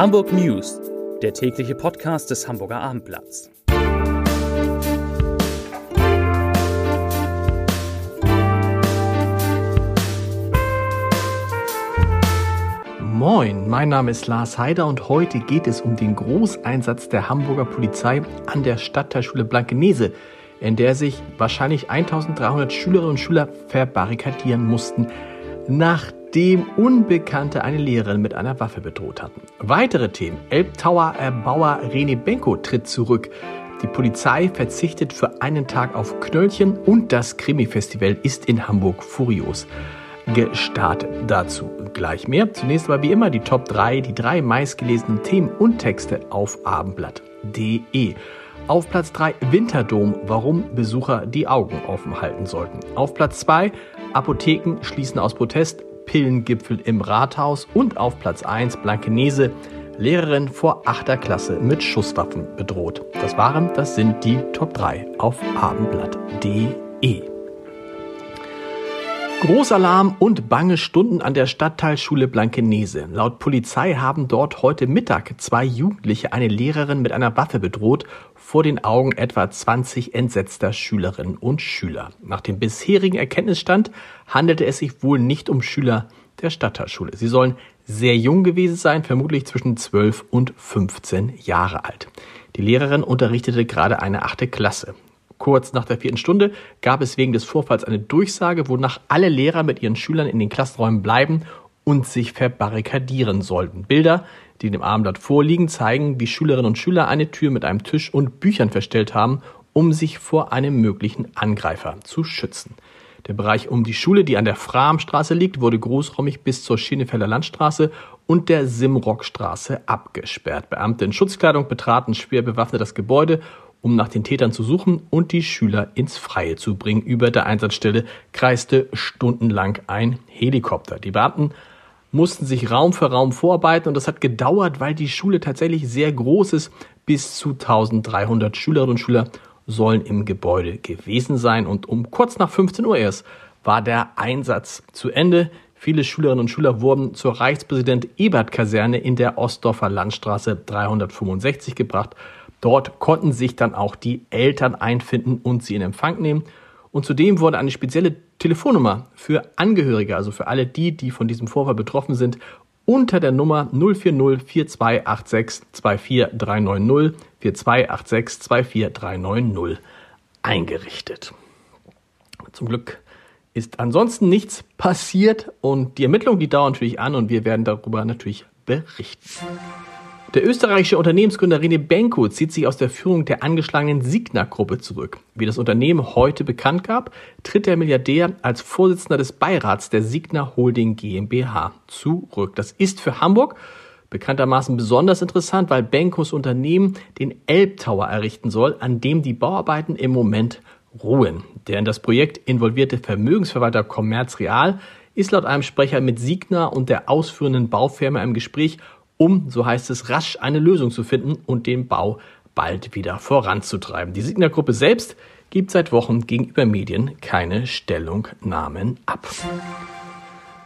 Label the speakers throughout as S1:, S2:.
S1: Hamburg News, der tägliche Podcast des Hamburger Abendblatts.
S2: Moin, mein Name ist Lars Heider und heute geht es um den Großeinsatz der Hamburger Polizei an der Stadtteilschule Blankenese, in der sich wahrscheinlich 1300 Schülerinnen und Schüler verbarrikadieren mussten, nachdem Unbekannte eine Lehrerin mit einer Waffe bedroht hatten. Weitere Themen. Elbtower Erbauer René Benko tritt zurück. Die Polizei verzichtet für einen Tag auf Knöllchen und das Krimi-Festival ist in Hamburg furios gestartet. Dazu gleich mehr. Zunächst aber wie immer die Top 3, die drei meistgelesenen Themen und Texte auf abendblatt.de. Auf Platz 3 Winterdom, warum Besucher die Augen offen halten sollten. Auf Platz 2 Apotheken schließen aus Protest, Pillengipfel im Rathaus und auf Platz 1 Blankenese, Lehrerin vor 8. Klasse mit Schusswaffen bedroht. Das waren, das sind die Top 3 auf abendblatt.de. Großalarm und bange Stunden an der Stadtteilschule Blankenese. Laut Polizei haben dort heute Mittag zwei Jugendliche eine Lehrerin mit einer Waffe bedroht, vor den Augen etwa 20 entsetzter Schülerinnen und Schüler. Nach dem bisherigen Erkenntnisstand handelte es sich wohl nicht um Schüler der Stadtteilschule. Sie sollen sehr jung gewesen sein, vermutlich zwischen 12 und 15 Jahre alt. Die Lehrerin unterrichtete gerade eine achte Klasse. Kurz nach der vierten Stunde gab es wegen des Vorfalls eine Durchsage, wonach alle Lehrer mit ihren Schülern in den Klassenräumen bleiben und sich verbarrikadieren sollten. Bilder, die dem Abendblatt vorliegen, zeigen, wie Schülerinnen und Schüler eine Tür mit einem Tisch und Büchern verstellt haben, um sich vor einem möglichen Angreifer zu schützen. Der Bereich um die Schule, die an der Framstraße liegt, wurde großräumig bis zur Schinefelder Landstraße und der Simrockstraße abgesperrt. Beamte in Schutzkleidung betraten schwer bewaffnet das Gebäude um nach den Tätern zu suchen und die Schüler ins Freie zu bringen. Über der Einsatzstelle kreiste stundenlang ein Helikopter. Die Beamten mussten sich Raum für Raum vorarbeiten und das hat gedauert, weil die Schule tatsächlich sehr groß ist. Bis zu 1300 Schülerinnen und Schüler sollen im Gebäude gewesen sein und um kurz nach 15 Uhr erst war der Einsatz zu Ende. Viele Schülerinnen und Schüler wurden zur Reichspräsident Ebert Kaserne in der Ostdorfer Landstraße 365 gebracht. Dort konnten sich dann auch die Eltern einfinden und sie in Empfang nehmen. Und zudem wurde eine spezielle Telefonnummer für Angehörige, also für alle die, die von diesem Vorfall betroffen sind, unter der Nummer 040 4286 24390 4286 24390 eingerichtet. Zum Glück ist ansonsten nichts passiert und die Ermittlungen, die dauern natürlich an und wir werden darüber natürlich berichten. Der österreichische Unternehmensgründer René Benko zieht sich aus der Führung der angeschlagenen Signa-Gruppe zurück. Wie das Unternehmen heute bekannt gab, tritt der Milliardär als Vorsitzender des Beirats der Signa Holding GmbH zurück. Das ist für Hamburg bekanntermaßen besonders interessant, weil Benkos Unternehmen den Elbtower errichten soll, an dem die Bauarbeiten im Moment ruhen. Der in das Projekt involvierte Vermögensverwalter Commerz Real ist laut einem Sprecher mit Signa und der ausführenden Baufirma im Gespräch um, so heißt es, rasch eine Lösung zu finden und den Bau bald wieder voranzutreiben. Die Signa-Gruppe selbst gibt seit Wochen gegenüber Medien keine Stellungnahmen ab.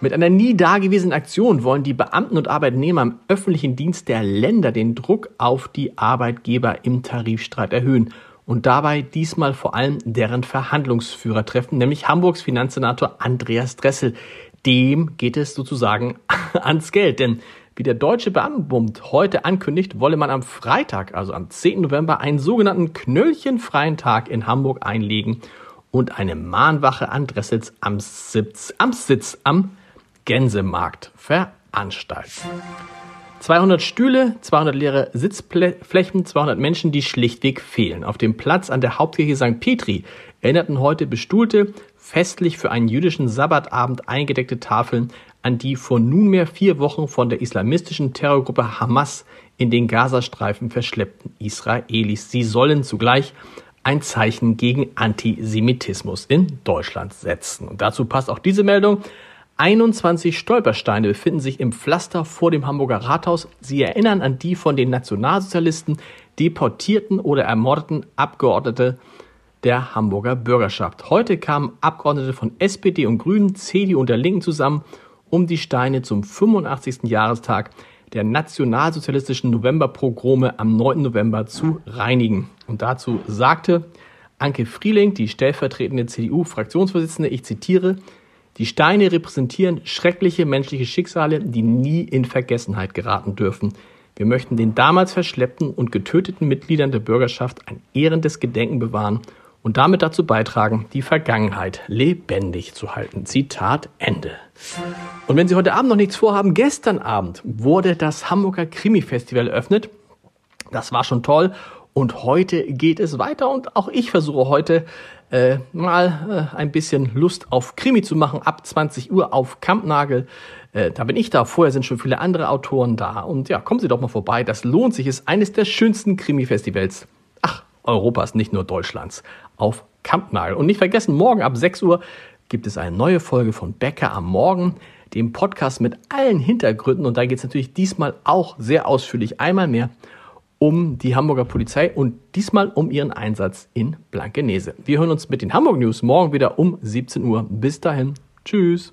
S2: Mit einer nie dagewesenen Aktion wollen die Beamten und Arbeitnehmer im öffentlichen Dienst der Länder den Druck auf die Arbeitgeber im Tarifstreit erhöhen und dabei diesmal vor allem deren Verhandlungsführer treffen, nämlich Hamburgs Finanzsenator Andreas Dressel. Dem geht es sozusagen ans Geld, denn wie der Deutsche Beamtenbund heute ankündigt, wolle man am Freitag, also am 10. November, einen sogenannten knöllchenfreien Tag in Hamburg einlegen und eine Mahnwache an Dressels Amtssitz, Amtssitz am Gänsemarkt veranstalten. 200 Stühle, 200 leere Sitzflächen, 200 Menschen, die schlichtweg fehlen. Auf dem Platz an der Hauptkirche St. Petri erinnerten heute bestuhlte, festlich für einen jüdischen Sabbatabend eingedeckte Tafeln an die vor nunmehr vier Wochen von der islamistischen Terrorgruppe Hamas in den Gazastreifen verschleppten Israelis. Sie sollen zugleich ein Zeichen gegen Antisemitismus in Deutschland setzen. Und dazu passt auch diese Meldung. 21 Stolpersteine befinden sich im Pflaster vor dem Hamburger Rathaus. Sie erinnern an die von den Nationalsozialisten deportierten oder ermordeten Abgeordnete der Hamburger Bürgerschaft. Heute kamen Abgeordnete von SPD und Grünen, CDU und der Linken zusammen um die Steine zum 85. Jahrestag der nationalsozialistischen Novemberpogrome am 9. November zu reinigen. Und dazu sagte Anke Frieling, die stellvertretende CDU-Fraktionsvorsitzende, ich zitiere, die Steine repräsentieren schreckliche menschliche Schicksale, die nie in Vergessenheit geraten dürfen. Wir möchten den damals verschleppten und getöteten Mitgliedern der Bürgerschaft ein ehrendes Gedenken bewahren und damit dazu beitragen, die Vergangenheit lebendig zu halten. Zitat Ende. Und wenn Sie heute Abend noch nichts vorhaben, gestern Abend wurde das Hamburger Krimi-Festival eröffnet. Das war schon toll. Und heute geht es weiter und auch ich versuche heute äh, mal äh, ein bisschen Lust auf Krimi zu machen. Ab 20 Uhr auf Kampnagel. Äh, da bin ich da. Vorher sind schon viele andere Autoren da. Und ja, kommen Sie doch mal vorbei. Das lohnt sich. Ist eines der schönsten Krimi-Festivals. Europas, nicht nur Deutschlands. Auf Kampnagel. Und nicht vergessen, morgen ab 6 Uhr gibt es eine neue Folge von Bäcker am Morgen, dem Podcast mit allen Hintergründen. Und da geht es natürlich diesmal auch sehr ausführlich einmal mehr um die Hamburger Polizei und diesmal um ihren Einsatz in Blankenese. Wir hören uns mit den Hamburg News morgen wieder um 17 Uhr. Bis dahin. Tschüss.